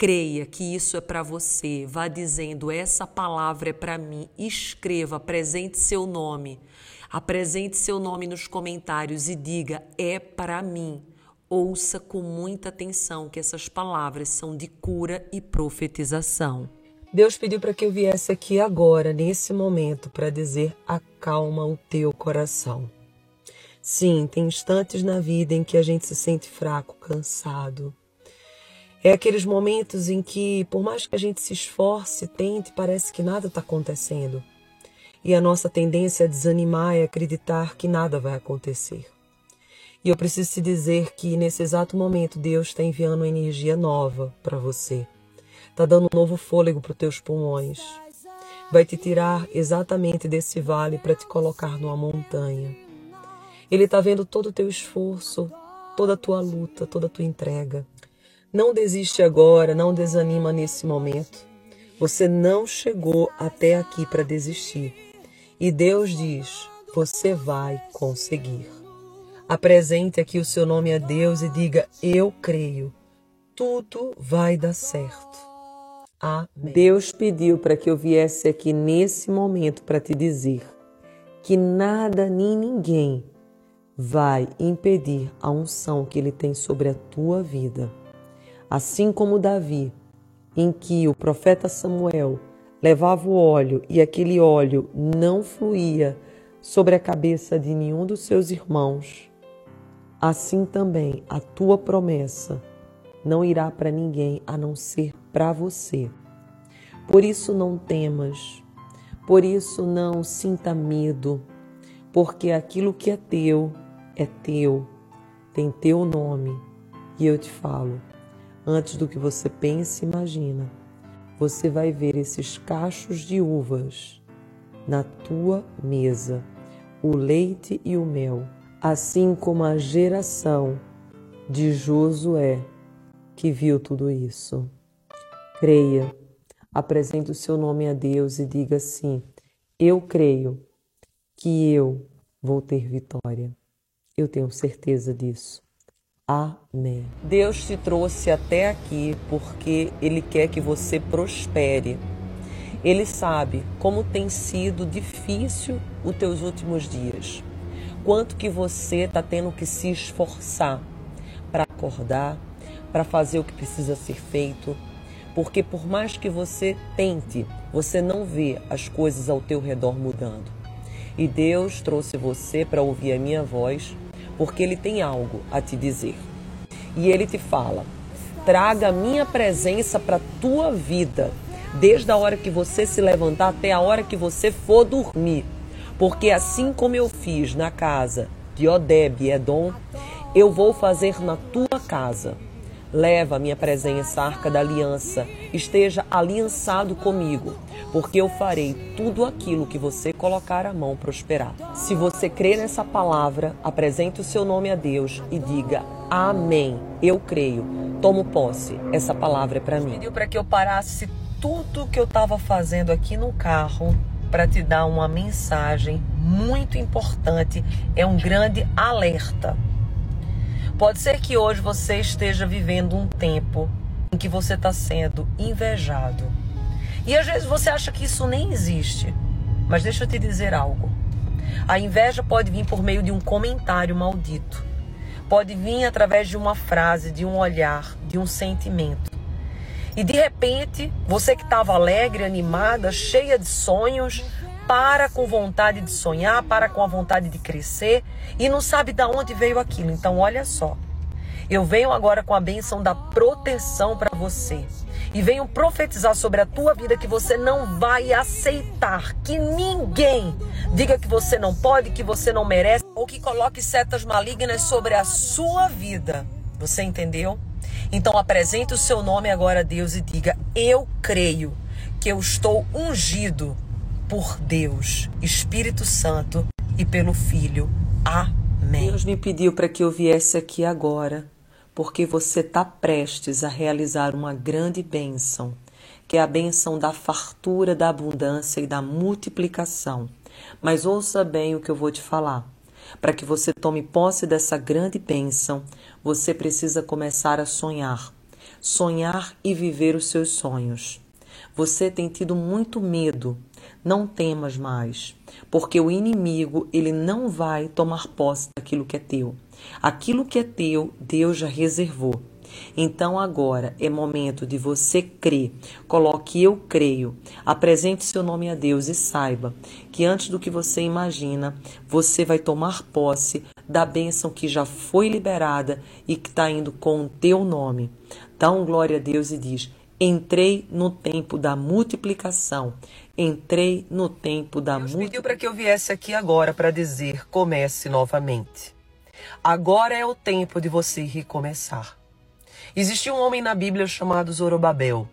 creia que isso é para você. Vá dizendo: essa palavra é para mim. Escreva, apresente seu nome. Apresente seu nome nos comentários e diga: é para mim. Ouça com muita atenção que essas palavras são de cura e profetização. Deus pediu para que eu viesse aqui agora, nesse momento, para dizer: acalma o teu coração. Sim, tem instantes na vida em que a gente se sente fraco, cansado. É aqueles momentos em que, por mais que a gente se esforce, tente, parece que nada está acontecendo. E a nossa tendência a desanimar é acreditar que nada vai acontecer. E eu preciso te dizer que nesse exato momento Deus está enviando uma energia nova para você. Está dando um novo fôlego para os teus pulmões. Vai te tirar exatamente desse vale para te colocar numa montanha. Ele está vendo todo o teu esforço, toda a tua luta, toda a tua entrega. Não desiste agora, não desanima nesse momento. Você não chegou até aqui para desistir. E Deus diz: você vai conseguir. Apresente aqui o seu nome a Deus e diga: Eu creio. Tudo vai dar certo. Amém. Deus pediu para que eu viesse aqui nesse momento para te dizer que nada nem ninguém vai impedir a unção que Ele tem sobre a tua vida. Assim como Davi, em que o profeta Samuel levava o óleo e aquele óleo não fluía sobre a cabeça de nenhum dos seus irmãos, assim também a tua promessa não irá para ninguém a não ser para você. Por isso não temas, por isso não sinta medo, porque aquilo que é teu é teu, tem teu nome. E eu te falo, antes do que você pense e imagina, você vai ver esses cachos de uvas na tua mesa, o leite e o mel, assim como a geração de Josué que viu tudo isso. Creia, apresente o seu nome a Deus e diga assim: Eu creio que eu vou ter vitória. Eu tenho certeza disso. Amém. Deus te trouxe até aqui porque Ele quer que você prospere. Ele sabe como tem sido difícil os teus últimos dias. Quanto que você está tendo que se esforçar para acordar, para fazer o que precisa ser feito. Porque por mais que você tente, você não vê as coisas ao teu redor mudando. E Deus trouxe você para ouvir a minha voz porque ele tem algo a te dizer. E ele te fala: traga a minha presença para a tua vida, desde a hora que você se levantar até a hora que você for dormir. Porque assim como eu fiz na casa de Odeb e Edom, eu vou fazer na tua casa. Leva a minha presença, a arca da aliança, esteja aliançado comigo, porque eu farei tudo aquilo que você colocar a mão prosperar. Se você crê nessa palavra, apresente o seu nome a Deus e diga: Amém. Eu creio. Tomo posse. Essa palavra é para mim. Pediu para que eu parasse tudo que eu estava fazendo aqui no carro para te dar uma mensagem muito importante. É um grande alerta. Pode ser que hoje você esteja vivendo um tempo em que você está sendo invejado. E às vezes você acha que isso nem existe. Mas deixa eu te dizer algo. A inveja pode vir por meio de um comentário maldito. Pode vir através de uma frase, de um olhar, de um sentimento. E de repente, você que estava alegre, animada, cheia de sonhos, para com vontade de sonhar, para com a vontade de crescer e não sabe de onde veio aquilo. Então, olha só. Eu venho agora com a benção da proteção para você. E venho profetizar sobre a tua vida que você não vai aceitar que ninguém diga que você não pode, que você não merece ou que coloque setas malignas sobre a sua vida. Você entendeu? Então apresente o seu nome agora a Deus e diga: Eu creio que eu estou ungido por Deus, Espírito Santo e pelo Filho. Amém. Deus me pediu para que eu viesse aqui agora, porque você está prestes a realizar uma grande bênção, que é a bênção da fartura, da abundância e da multiplicação. Mas ouça bem o que eu vou te falar. Para que você tome posse dessa grande bênção, você precisa começar a sonhar. Sonhar e viver os seus sonhos. Você tem tido muito medo. Não temas mais, porque o inimigo, ele não vai tomar posse daquilo que é teu. Aquilo que é teu, Deus já reservou. Então agora é momento de você crer. Coloque eu creio. Apresente seu nome a Deus e saiba que antes do que você imagina, você vai tomar posse da bênção que já foi liberada e que está indo com o teu nome. Dá um glória a Deus e diz: Entrei no tempo da multiplicação. Entrei no tempo da multiplicação. pediu para que eu viesse aqui agora para dizer: comece novamente. Agora é o tempo de você recomeçar. Existia um homem na Bíblia chamado Zorobabel,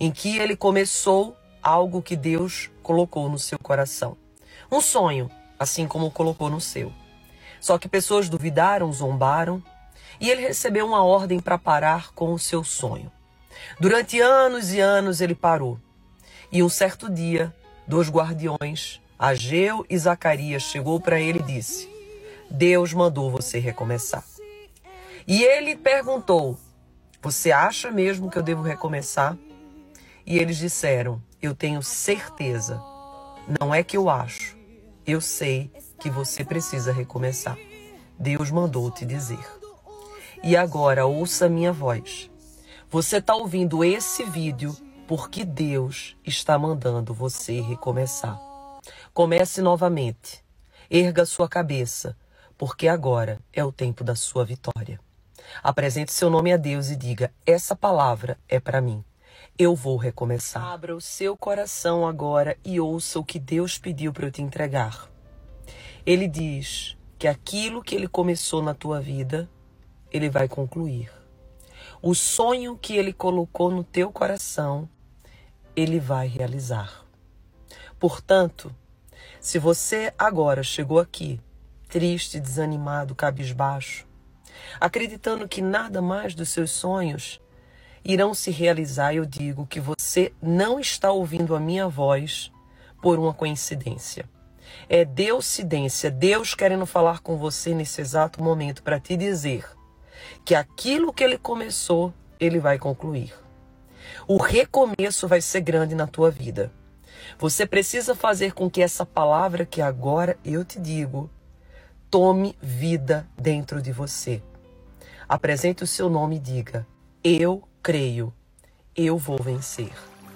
em que ele começou algo que Deus colocou no seu coração. Um sonho, assim como colocou no seu. Só que pessoas duvidaram, zombaram, e ele recebeu uma ordem para parar com o seu sonho. Durante anos e anos ele parou. E um certo dia, dois guardiões, Ageu e Zacarias, chegou para ele e disse: Deus mandou você recomeçar. E ele perguntou: você acha mesmo que eu devo recomeçar? E eles disseram: Eu tenho certeza. Não é que eu acho. Eu sei que você precisa recomeçar. Deus mandou te dizer. E agora ouça minha voz. Você está ouvindo esse vídeo porque Deus está mandando você recomeçar. Comece novamente. Erga sua cabeça, porque agora é o tempo da sua vitória. Apresente seu nome a Deus e diga: Essa palavra é para mim. Eu vou recomeçar. Abra o seu coração agora e ouça o que Deus pediu para eu te entregar. Ele diz que aquilo que ele começou na tua vida, ele vai concluir. O sonho que ele colocou no teu coração, ele vai realizar. Portanto, se você agora chegou aqui, triste, desanimado, cabisbaixo, acreditando que nada mais dos seus sonhos irão se realizar, eu digo que você não está ouvindo a minha voz por uma coincidência. É Deusidência, Deus querendo falar com você nesse exato momento para te dizer que aquilo que ele começou, ele vai concluir. O recomeço vai ser grande na tua vida. Você precisa fazer com que essa palavra que agora eu te digo tome vida dentro de você. Apresente o seu nome e diga: Eu creio, eu vou vencer.